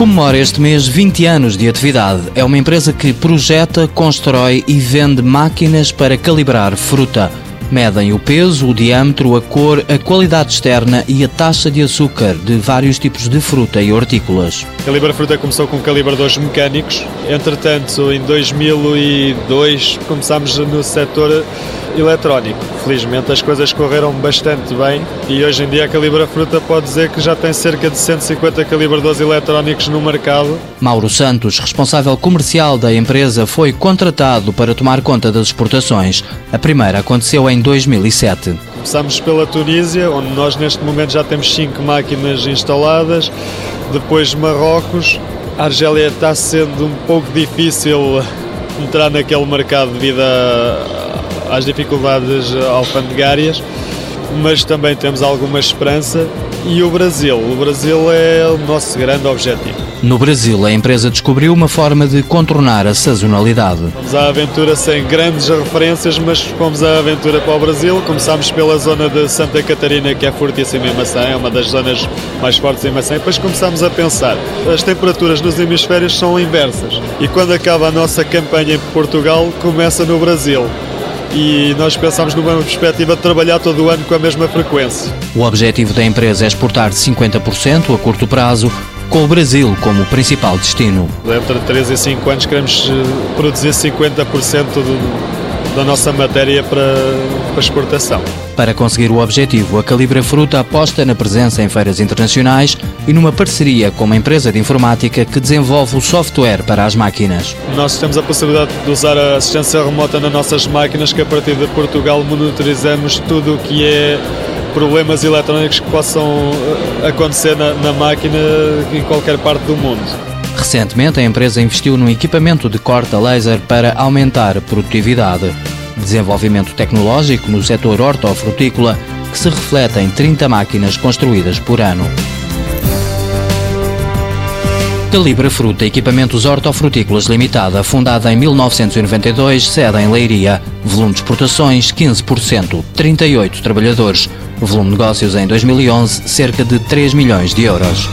Comemora este mês 20 anos de atividade. É uma empresa que projeta, constrói e vende máquinas para calibrar fruta. Medem o peso, o diâmetro, a cor, a qualidade externa e a taxa de açúcar de vários tipos de fruta e hortícolas. Calibra Fruta começou com calibradores mecânicos. Entretanto, em 2002 começámos no setor eletrónico. Felizmente as coisas correram bastante bem e hoje em dia a Calibra Fruta pode dizer que já tem cerca de 150 calibradores eletrónicos no mercado. Mauro Santos, responsável comercial da empresa, foi contratado para tomar conta das exportações. A primeira aconteceu em 2007. Começamos pela Tunísia, onde nós neste momento já temos 5 máquinas instaladas. Depois Marrocos. A Argélia está sendo um pouco difícil entrar naquele mercado devido a, às dificuldades alfandegárias, mas também temos alguma esperança. E o Brasil? O Brasil é o nosso grande objetivo. No Brasil, a empresa descobriu uma forma de contornar a sazonalidade. Fomos à aventura sem grandes referências, mas fomos à aventura para o Brasil. Começámos pela zona de Santa Catarina, que é fortíssima em maçã, é uma das zonas mais fortes em maçã. E depois começámos a pensar, as temperaturas nos hemisférios são inversas. E quando acaba a nossa campanha em Portugal, começa no Brasil e nós pensamos numa perspectiva de trabalhar todo o ano com a mesma frequência. O objetivo da empresa é exportar 50% a curto prazo, com o Brasil como principal destino. Entre 3 e 5 anos queremos eh, produzir 50% do, da nossa matéria para, para exportação. Para conseguir o objetivo, a Calibra Fruta aposta na presença em feiras internacionais e numa parceria com uma empresa de informática que desenvolve o software para as máquinas. Nós temos a possibilidade de usar a assistência remota nas nossas máquinas, que a partir de Portugal monitorizamos tudo o que é problemas eletrónicos que possam eh, acontecer na, na máquina em qualquer parte do mundo. Recentemente, a empresa investiu num equipamento de corte a laser para aumentar a produtividade. Desenvolvimento tecnológico no setor hortofrutícola que se reflete em 30 máquinas construídas por ano. Calibre Fruta Equipamentos Hortofrutícolas Limitada, fundada em 1992, sede em Leiria. Volume de exportações 15%, 38 trabalhadores. Volume de negócios em 2011, cerca de 3 milhões de euros.